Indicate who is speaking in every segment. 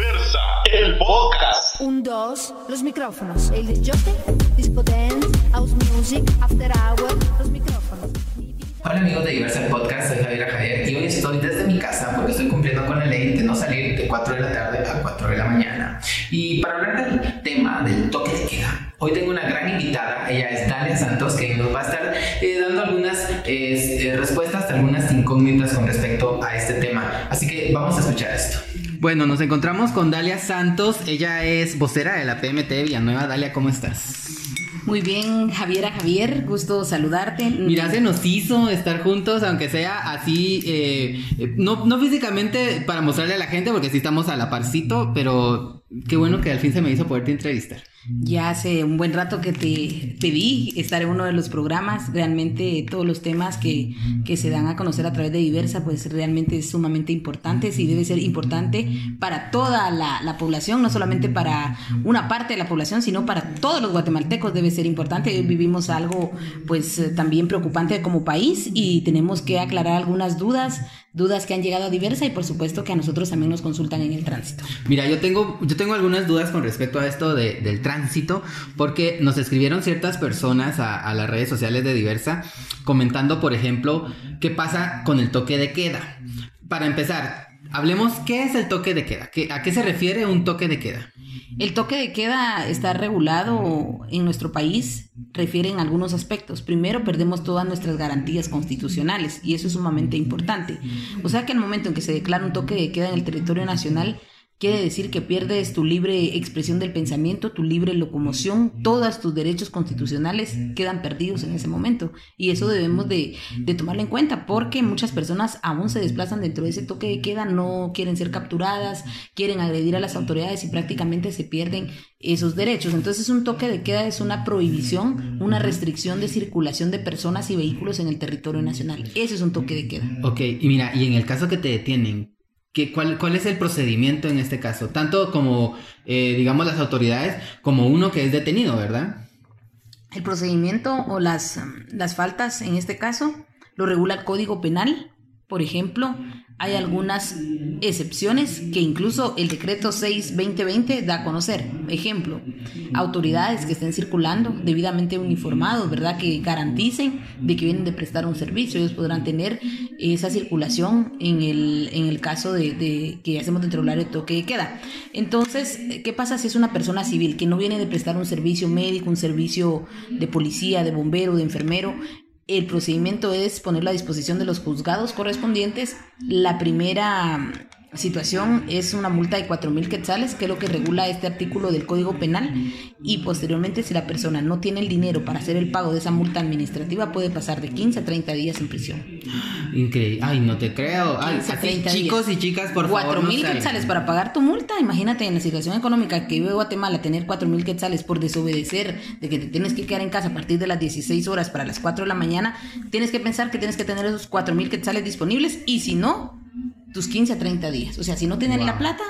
Speaker 1: Diversa, el podcast.
Speaker 2: Un, dos, los micrófonos. El disjockey, disco dance, house music, after hour, los micrófonos.
Speaker 3: Hola amigos de Diversa el Podcast, soy Javier Javier y hoy estoy desde mi casa porque estoy cumpliendo con la ley de no salir de 4 de la tarde a 4 de la mañana. Y para hablar del tema del toque de queda, hoy tengo una gran invitada, ella es Dalia Santos, que nos va a estar eh, dando algunas eh, eh, respuestas, algunas incógnitas con respecto a este tema. Así que vamos a escuchar esto. Bueno, nos encontramos con Dalia Santos, ella es vocera de la PMT Villanueva. Dalia, ¿cómo estás?
Speaker 4: Muy bien, Javiera Javier, gusto saludarte.
Speaker 3: Mira, se nos hizo estar juntos, aunque sea así, eh, no, no físicamente para mostrarle a la gente, porque sí estamos a la parcito, pero qué bueno que al fin se me hizo poderte entrevistar.
Speaker 4: Ya hace un buen rato que te pedí estar en uno de los programas. Realmente todos los temas que, que se dan a conocer a través de Diversa, pues realmente es sumamente importante y debe ser importante para toda la, la, población, no solamente para una parte de la población, sino para todos los guatemaltecos debe ser importante. Hoy vivimos algo pues también preocupante como país y tenemos que aclarar algunas dudas dudas que han llegado a diversa y por supuesto que a nosotros también nos consultan en el tránsito.
Speaker 3: Mira, yo tengo, yo tengo algunas dudas con respecto a esto de, del tránsito, porque nos escribieron ciertas personas a, las redes sociales de diversa comentando, por ejemplo, qué pasa con el toque de queda. Para empezar, hablemos qué es el toque de queda, ¿a qué se refiere un toque de queda?
Speaker 4: El toque de queda está regulado en nuestro país, refiere en algunos aspectos. Primero, perdemos todas nuestras garantías constitucionales y eso es sumamente importante. O sea que el momento en que se declara un toque de queda en el territorio nacional, Quiere decir que pierdes tu libre expresión del pensamiento, tu libre locomoción, todos tus derechos constitucionales quedan perdidos en ese momento. Y eso debemos de, tomarlo en cuenta porque muchas personas aún se desplazan dentro de ese toque de queda, no quieren ser capturadas, quieren agredir a las autoridades y prácticamente se pierden esos derechos. Entonces un toque de queda es una prohibición, una restricción de circulación de personas y vehículos en el territorio nacional. Ese es un toque de queda.
Speaker 3: Ok, y mira, y en el caso que te detienen, ¿Qué, cuál, ¿Cuál es el procedimiento en este caso? Tanto como, eh, digamos, las autoridades, como uno que es detenido, ¿verdad?
Speaker 4: El procedimiento o las, las faltas, en este caso, lo regula el Código Penal. Por ejemplo, hay algunas excepciones que incluso el decreto 6-2020 da a conocer. Ejemplo, autoridades que estén circulando debidamente uniformados, ¿verdad? Que garanticen de que vienen de prestar un servicio. Ellos podrán tener esa circulación en el, en el caso de, de que hacemos dentro del toque de queda. Entonces, ¿qué pasa si es una persona civil que no viene de prestar un servicio médico, un servicio de policía, de bombero, de enfermero? El procedimiento es ponerlo a disposición de los juzgados correspondientes. La primera situación es una multa de 4 mil quetzales, que es lo que regula este artículo del Código Penal, y posteriormente si la persona no tiene el dinero para hacer el pago de esa multa administrativa, puede pasar de 15 a 30 días en prisión.
Speaker 3: Increíble. Ay, no te creo. Ay, chicos y chicas, por favor.
Speaker 4: 4 mil quetzales para pagar tu multa. Imagínate en la situación económica que vive Guatemala, tener 4 mil quetzales por desobedecer, de que te tienes que quedar en casa a partir de las 16 horas para las 4 de la mañana, tienes que pensar que tienes que tener esos 4 mil quetzales disponibles y si no, tus 15 a 30 días. O sea, si no tienen wow. la plata,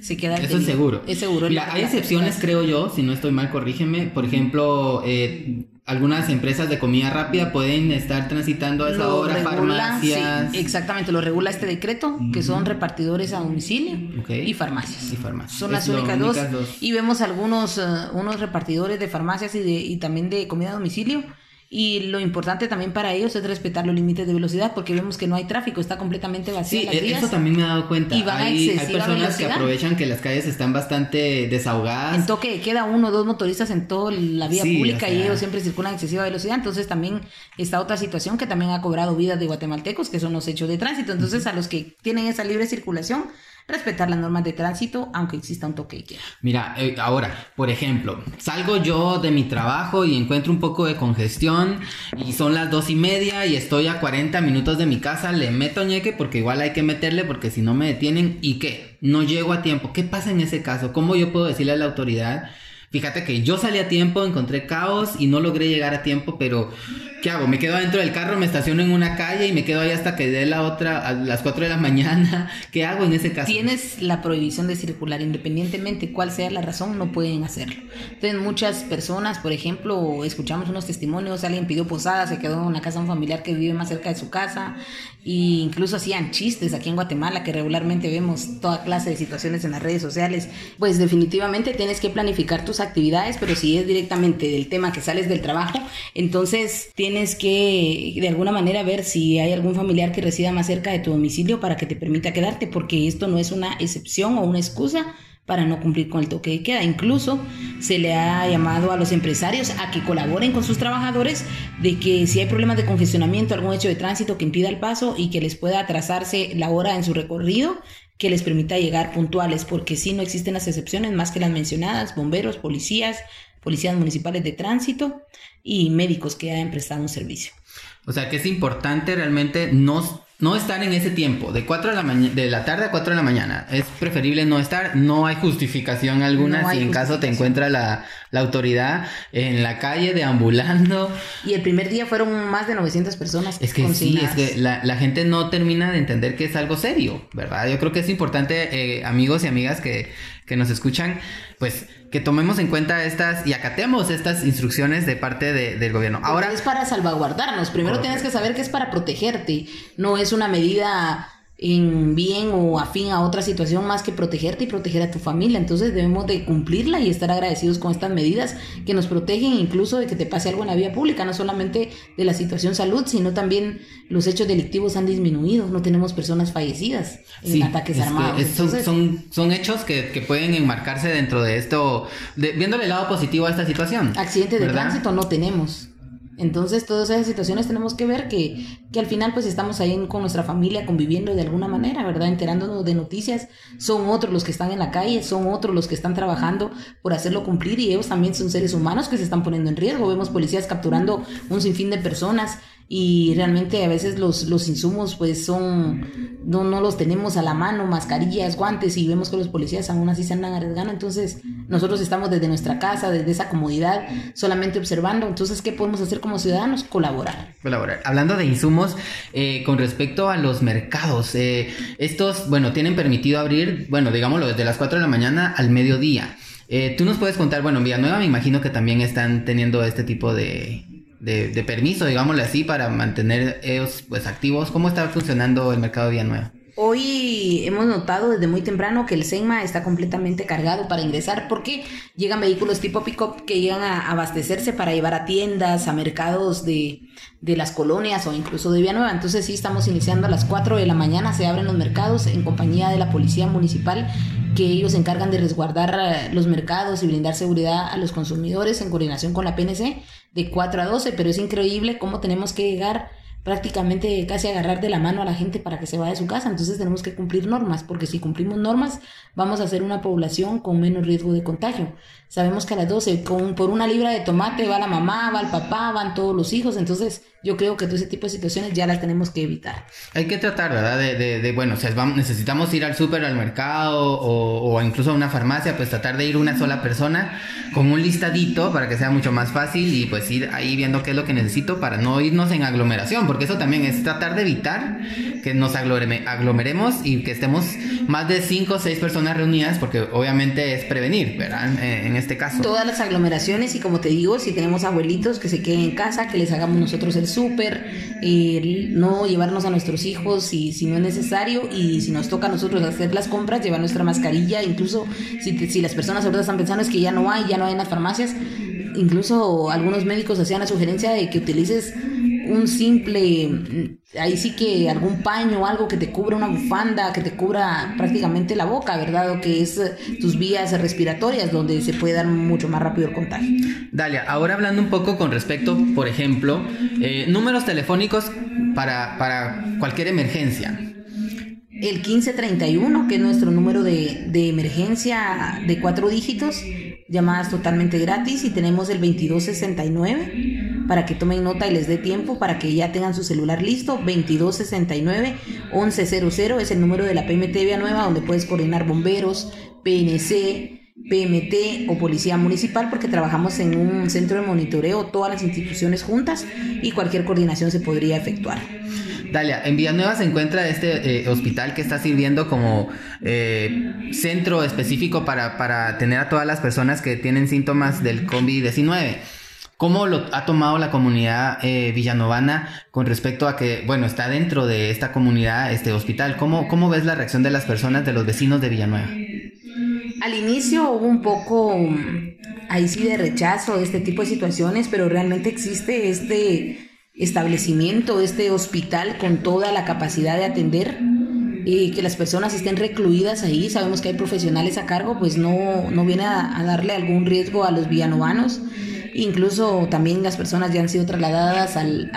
Speaker 4: se queda
Speaker 3: Eso es seguro.
Speaker 4: Es seguro.
Speaker 3: Mira, hay excepciones, creo yo, si no estoy mal, corrígeme. Por ejemplo, eh, algunas empresas de comida rápida pueden estar transitando a esa
Speaker 4: lo
Speaker 3: hora,
Speaker 4: regula,
Speaker 3: farmacias.
Speaker 4: Sí, exactamente, lo regula este decreto, que son repartidores a domicilio
Speaker 3: Okay.
Speaker 4: y farmacias.
Speaker 3: Y farmacias.
Speaker 4: Son las únicas dos.
Speaker 3: dos.
Speaker 4: Y vemos algunos uh, unos repartidores de farmacias y, de, y también de comida a domicilio. Y lo importante también para ellos es respetar los límites de velocidad porque vemos que no hay tráfico, está completamente vacía
Speaker 3: Sí,
Speaker 4: las
Speaker 3: e-
Speaker 4: vías.
Speaker 3: eso también me he dado cuenta.
Speaker 4: Y van a
Speaker 3: hay, hay
Speaker 4: excesiva
Speaker 3: personas que aprovechan que las calles están bastante desahogadas.
Speaker 4: En toque queda uno o dos motoristas en toda la vía
Speaker 3: Sí,
Speaker 4: pública
Speaker 3: o
Speaker 4: y ellos siempre circulan a excesiva velocidad. Entonces también está otra situación que también ha cobrado vidas de guatemaltecos, que son los hechos de tránsito. Entonces a los que tienen esa libre circulación, respetar las normas de tránsito, aunque exista un toque de.
Speaker 3: Mira, eh, ahora, por ejemplo, salgo yo de mi trabajo y encuentro un poco de congestión y son las dos y media y estoy a 40 minutos de mi casa, le meto ñeque porque igual hay que meterle porque si no me detienen y qué, no llego a tiempo. ¿Qué pasa en ese caso? ¿Cómo yo puedo decirle a la autoridad? Fíjate que yo salí a tiempo, encontré caos y no logré llegar a tiempo, pero ¿qué hago? ¿Me quedo dentro del carro, me estaciono en una calle y me quedo ahí hasta que dé la otra a las 4 de la mañana? ¿Qué hago en ese caso?
Speaker 4: Tienes la prohibición de circular, independientemente cuál sea la razón, no pueden hacerlo. Entonces, muchas personas, por ejemplo, escuchamos unos testimonios, alguien pidió posada, se quedó en una casa un familiar que vive más cerca de su casa, e incluso hacían chistes aquí en Guatemala, que regularmente vemos toda clase de situaciones en las redes sociales. Pues definitivamente tienes que planificar tus actividades, pero si es directamente del tema que sales del trabajo, entonces tienes que de alguna manera ver si hay algún familiar que resida más cerca de tu domicilio para que te permita quedarte, porque esto no es una excepción o una excusa para no cumplir con el toque de queda. Incluso se le ha llamado a los empresarios a que colaboren con sus trabajadores de que si hay problemas de congestionamiento, algún hecho de tránsito que impida el paso y que les pueda atrasarse la hora en su recorrido, que les permita llegar puntuales, porque si no existen las excepciones más que las mencionadas, bomberos, policías, policías municipales de tránsito y médicos que hayan prestado un servicio.
Speaker 3: O sea que es importante realmente no no estar en ese tiempo, de 4 de la, de la tarde a 4 de la mañana. Es preferible no estar, no hay justificación alguna si en caso te encuentra la, la, autoridad en la calle deambulando.
Speaker 4: Y el primer día fueron más de 900 personas.
Speaker 3: Es que sí, es que la, la, gente no termina de entender que es algo serio, ¿verdad? Yo creo que es importante, eh, amigos y amigas que, que nos escuchan, pues que tomemos en cuenta estas y acatemos estas instrucciones de parte del gobierno.
Speaker 4: Ahora es para salvaguardarnos. Primero tienes que saber que es para protegerte. No es una medida en bien o afín a otra situación más que protegerte y proteger a tu familia. Entonces debemos de cumplirla y estar agradecidos con estas medidas que nos protegen incluso de que te pase algo en la vía pública, no solamente de la situación salud, sino también los hechos delictivos han disminuido, no tenemos personas fallecidas en ataques armados.
Speaker 3: son, son, hechos que, que, pueden enmarcarse dentro de esto, de, viéndole el lado positivo a esta situación.
Speaker 4: Accidentes de tránsito no tenemos. Entonces, todas esas situaciones tenemos que ver que, que al final pues estamos ahí con nuestra familia conviviendo de alguna manera, ¿verdad? Enterándonos de noticias. Son otros los que están en la calle, son otros los que están trabajando por hacerlo cumplir y ellos también son seres humanos que se están poniendo en riesgo. Vemos policías capturando un sinfín de personas y realmente a veces los, los insumos pues son, no, no los tenemos a la mano, mascarillas, guantes y vemos que los policías aún así se andan arriesgando, entonces nosotros estamos desde nuestra casa, desde esa comodidad, solamente observando, entonces ¿qué podemos hacer como ciudadanos? Colaborar.
Speaker 3: Colaborar. Hablando de insumos, eh, con respecto a los mercados, eh, estos, bueno, tienen permitido abrir, bueno, digámoslo, desde las 4 de la mañana al mediodía. Eh, Tú nos puedes contar, bueno, en Villanueva me imagino que también están teniendo este tipo de, de, permiso, digámosle así, para mantener ellos pues activos. ¿Cómo está funcionando el mercado de Villanueva?
Speaker 4: Hoy hemos notado desde muy temprano que el SEMA está completamente cargado para ingresar porque llegan vehículos tipo pick-up que llegan a abastecerse para llevar a tiendas, a mercados de, de las colonias o incluso de Villanueva. Entonces sí estamos iniciando a las 4 de la mañana, se abren los mercados en compañía de la Policía Municipal que ellos se encargan de resguardar eh, los mercados y brindar seguridad a los consumidores en coordinación con la PNC de 4 a 12, pero es increíble cómo tenemos que llegar prácticamente casi agarrar de la mano a la gente para que se vaya de su casa. Entonces tenemos que cumplir normas, porque si cumplimos normas vamos a ser una población con menos riesgo de contagio. Sabemos que a las 12 con, por una libra de tomate va la mamá, va el papá, van todos los hijos. Entonces yo creo que todo ese tipo de situaciones ya las tenemos que evitar.
Speaker 3: Hay que tratar, ¿verdad? De, de, de bueno, si necesitamos ir al súper, al mercado o, o, incluso a una farmacia, pues tratar de ir una sola persona con un listadito para que sea mucho más fácil y pues ir ahí viendo qué es lo que necesito para no irnos en aglomeración, porque eso también es tratar de evitar que nos aglomeremos y que estemos más de 5 o 6 personas reunidas, porque obviamente es prevenir, ¿verdad? En, este caso.
Speaker 4: Todas las aglomeraciones y como te digo, si tenemos abuelitos que se queden en casa, que les hagamos nosotros el súper, eh, no llevarnos a nuestros hijos si, si no es necesario y si nos toca a nosotros hacer las compras, llevar nuestra mascarilla, incluso si, si las personas ahorita están pensando es que ya no hay, ya no hay en las farmacias, incluso algunos médicos hacían la sugerencia de que utilices un simple, ahí sí que algún paño algo que te cubra una bufanda, que te cubra prácticamente la boca, ¿verdad? O que es tus vías respiratorias donde se puede dar mucho más rápido el contagio.
Speaker 3: Dalia, ahora hablando un poco con respecto, por ejemplo, eh, números telefónicos para, para cualquier emergencia.
Speaker 4: El 1531, que es nuestro número de, de emergencia de cuatro dígitos, llamadas totalmente gratis, y tenemos el 2269 para que tomen nota y les dé tiempo para que ya tengan su celular listo. 2269-1100 es el número de la PMT Vía Nueva donde puedes coordinar bomberos, PNC, PMT o Policía Municipal porque trabajamos en un centro de monitoreo, todas las instituciones juntas y cualquier coordinación se podría efectuar.
Speaker 3: Dalia, en Villanueva se encuentra este eh, hospital que está sirviendo como eh, centro específico para, para tener a todas las personas que tienen síntomas del COVID-19. ¿Cómo lo ha tomado la comunidad eh, villanovana con respecto a que, bueno, está dentro de esta comunidad, este hospital? ¿Cómo, ¿Cómo ves la reacción de las personas, de los vecinos de Villanueva?
Speaker 4: Al inicio hubo un poco, ahí sí, de rechazo este tipo de situaciones, pero realmente existe este establecimiento, este hospital con toda la capacidad de atender y que las personas estén recluidas ahí, sabemos que hay profesionales a cargo, pues no, no viene a darle algún riesgo a los villanovanos Incluso también las personas ya han sido trasladadas al,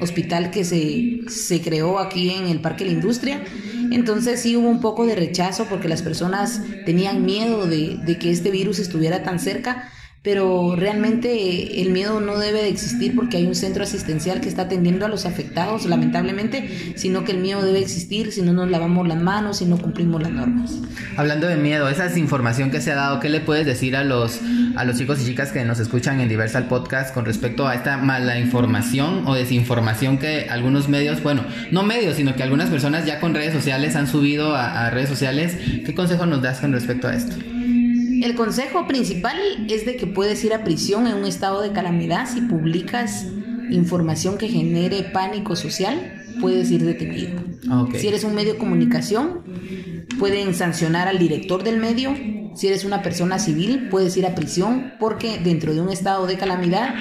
Speaker 4: hospital que se, se, creó aquí en el Parque de la Industria. Entonces sí hubo un poco de rechazo porque las personas tenían miedo de, de que este virus estuviera tan cerca pero realmente el miedo no debe de existir porque hay un centro asistencial que está atendiendo a los afectados, lamentablemente, sino que el miedo debe existir si no nos lavamos las manos, si no cumplimos las normas.
Speaker 3: Hablando de miedo, esa es información que se ha dado, ¿qué le puedes decir a los, a los chicos y chicas que nos escuchan en Diversal Podcast con respecto a esta mala información o desinformación que algunos medios, bueno, no medios, sino que algunas personas ya con redes sociales han subido a, a redes sociales? ¿Qué consejo nos das con respecto a esto?
Speaker 4: El consejo principal es de que puedes ir a prisión en un estado de calamidad si publicas información que genere pánico social, puedes ir detenido. Si eres un medio de comunicación, pueden sancionar al director del medio. Si eres una persona civil, puedes ir a prisión porque dentro de un estado de calamidad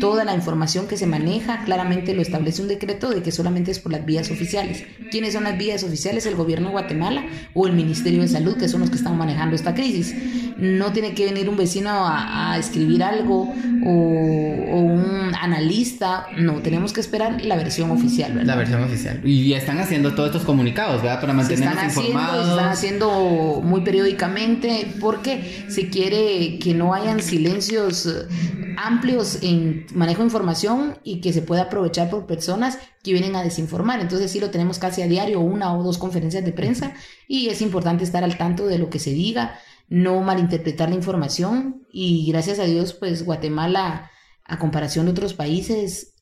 Speaker 4: Toda la información que se maneja claramente lo establece un decreto de que solamente es por las vías oficiales. ¿Quiénes son las vías oficiales? El gobierno de Guatemala o el Ministerio de Salud, que son los que están manejando esta crisis. No tiene que venir un vecino a, escribir algo o, un analista. No, tenemos que esperar la versión oficial, ¿verdad?
Speaker 3: La versión oficial. Y están haciendo todos estos comunicados, ¿verdad? Para mantenernos se están informados.
Speaker 4: se están haciendo muy periódicamente porque se quiere que no hayan silencios amplios en manejo de información y que se puede aprovechar por personas que vienen a desinformar. Entonces sí lo tenemos casi a diario, una o dos conferencias de prensa y es importante estar al tanto de lo que se diga, no malinterpretar la información y gracias a Dios pues Guatemala a comparación de otros países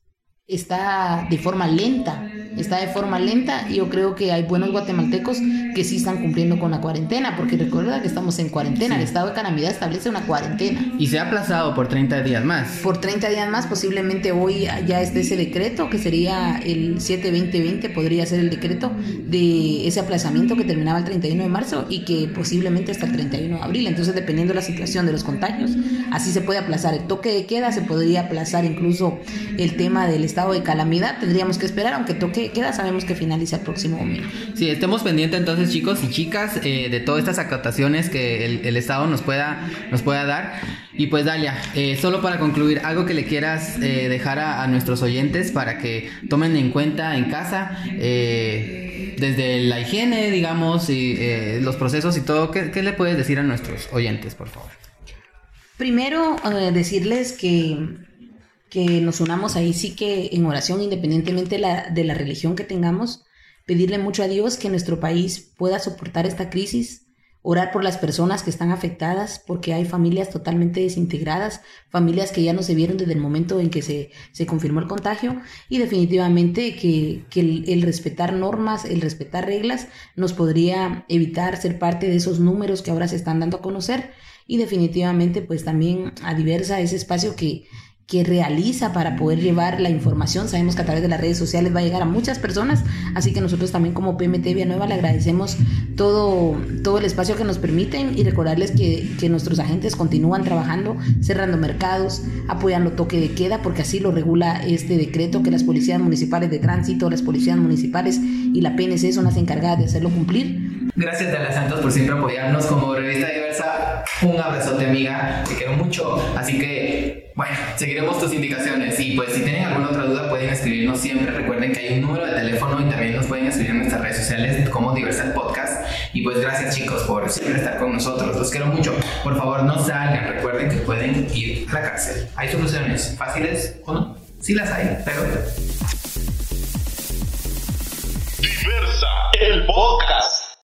Speaker 4: está de forma lenta, está de forma lenta. Y yo creo que hay buenos guatemaltecos que sí están cumpliendo con la cuarentena, porque recuerda que estamos en cuarentena, el estado de calamidad establece una cuarentena.
Speaker 3: Y se ha aplazado por 30 días más.
Speaker 4: Por 30 días más, posiblemente hoy ya esté ese decreto, que sería el 7-2020, podría ser el decreto de ese aplazamiento que terminaba el 31 de marzo y que posiblemente hasta el 31 de abril, entonces dependiendo de la situación de los contagios, así se puede aplazar el toque de queda, se podría aplazar incluso el tema del estado de calamidad, tendríamos que esperar, aunque toque queda, sabemos que finaliza el próximo domingo.
Speaker 3: Sí, estemos pendientes entonces, chicos y chicas, eh, de todas estas acotaciones que el, Estado nos pueda, nos pueda dar. Y pues, Dalia, eh, solo para concluir, algo que le quieras eh, dejar a, nuestros oyentes para que tomen en cuenta en casa, desde la higiene, digamos, y los procesos y todo, ¿qué, ¿qué le puedes decir a nuestros oyentes, por favor?
Speaker 4: Primero, decirles que que nos unamos ahí sí que en oración, independientemente de la, de la religión que tengamos, pedirle mucho a Dios que nuestro país pueda soportar esta crisis, orar por las personas que están afectadas, porque hay familias totalmente desintegradas, familias que ya no se vieron desde el momento en que se, se confirmó el contagio, y definitivamente que, que el, el, respetar normas, el respetar reglas, nos podría evitar ser parte de esos números que ahora se están dando a conocer, y definitivamente pues también a diversa ese espacio que que realiza para poder llevar la información. Sabemos que a través de las redes sociales va a llegar a muchas personas, así que nosotros también como PMT Nueva le agradecemos todo, todo el espacio que nos permiten y recordarles que, que nuestros agentes continúan trabajando, cerrando mercados, apoyando toque de queda, porque así lo regula este decreto que las policías municipales de tránsito, las policías municipales y la PNC son las encargadas de hacerlo cumplir.
Speaker 3: Gracias a las Santos por siempre apoyarnos como revista diversa. Un abrazote amiga, te quiero mucho. Así que, bueno, seguiremos tus indicaciones. Y pues si tienen alguna otra duda pueden escribirnos siempre. Recuerden que hay un número de teléfono y también nos pueden escribir en nuestras redes sociales como Diversal Podcast. Y pues gracias chicos por siempre estar con nosotros. Los quiero mucho. Por favor, no salgan. Recuerden que pueden ir a la cárcel. ¿Hay soluciones fáciles o no? Sí las hay, pero...
Speaker 1: Diversa, el podcast.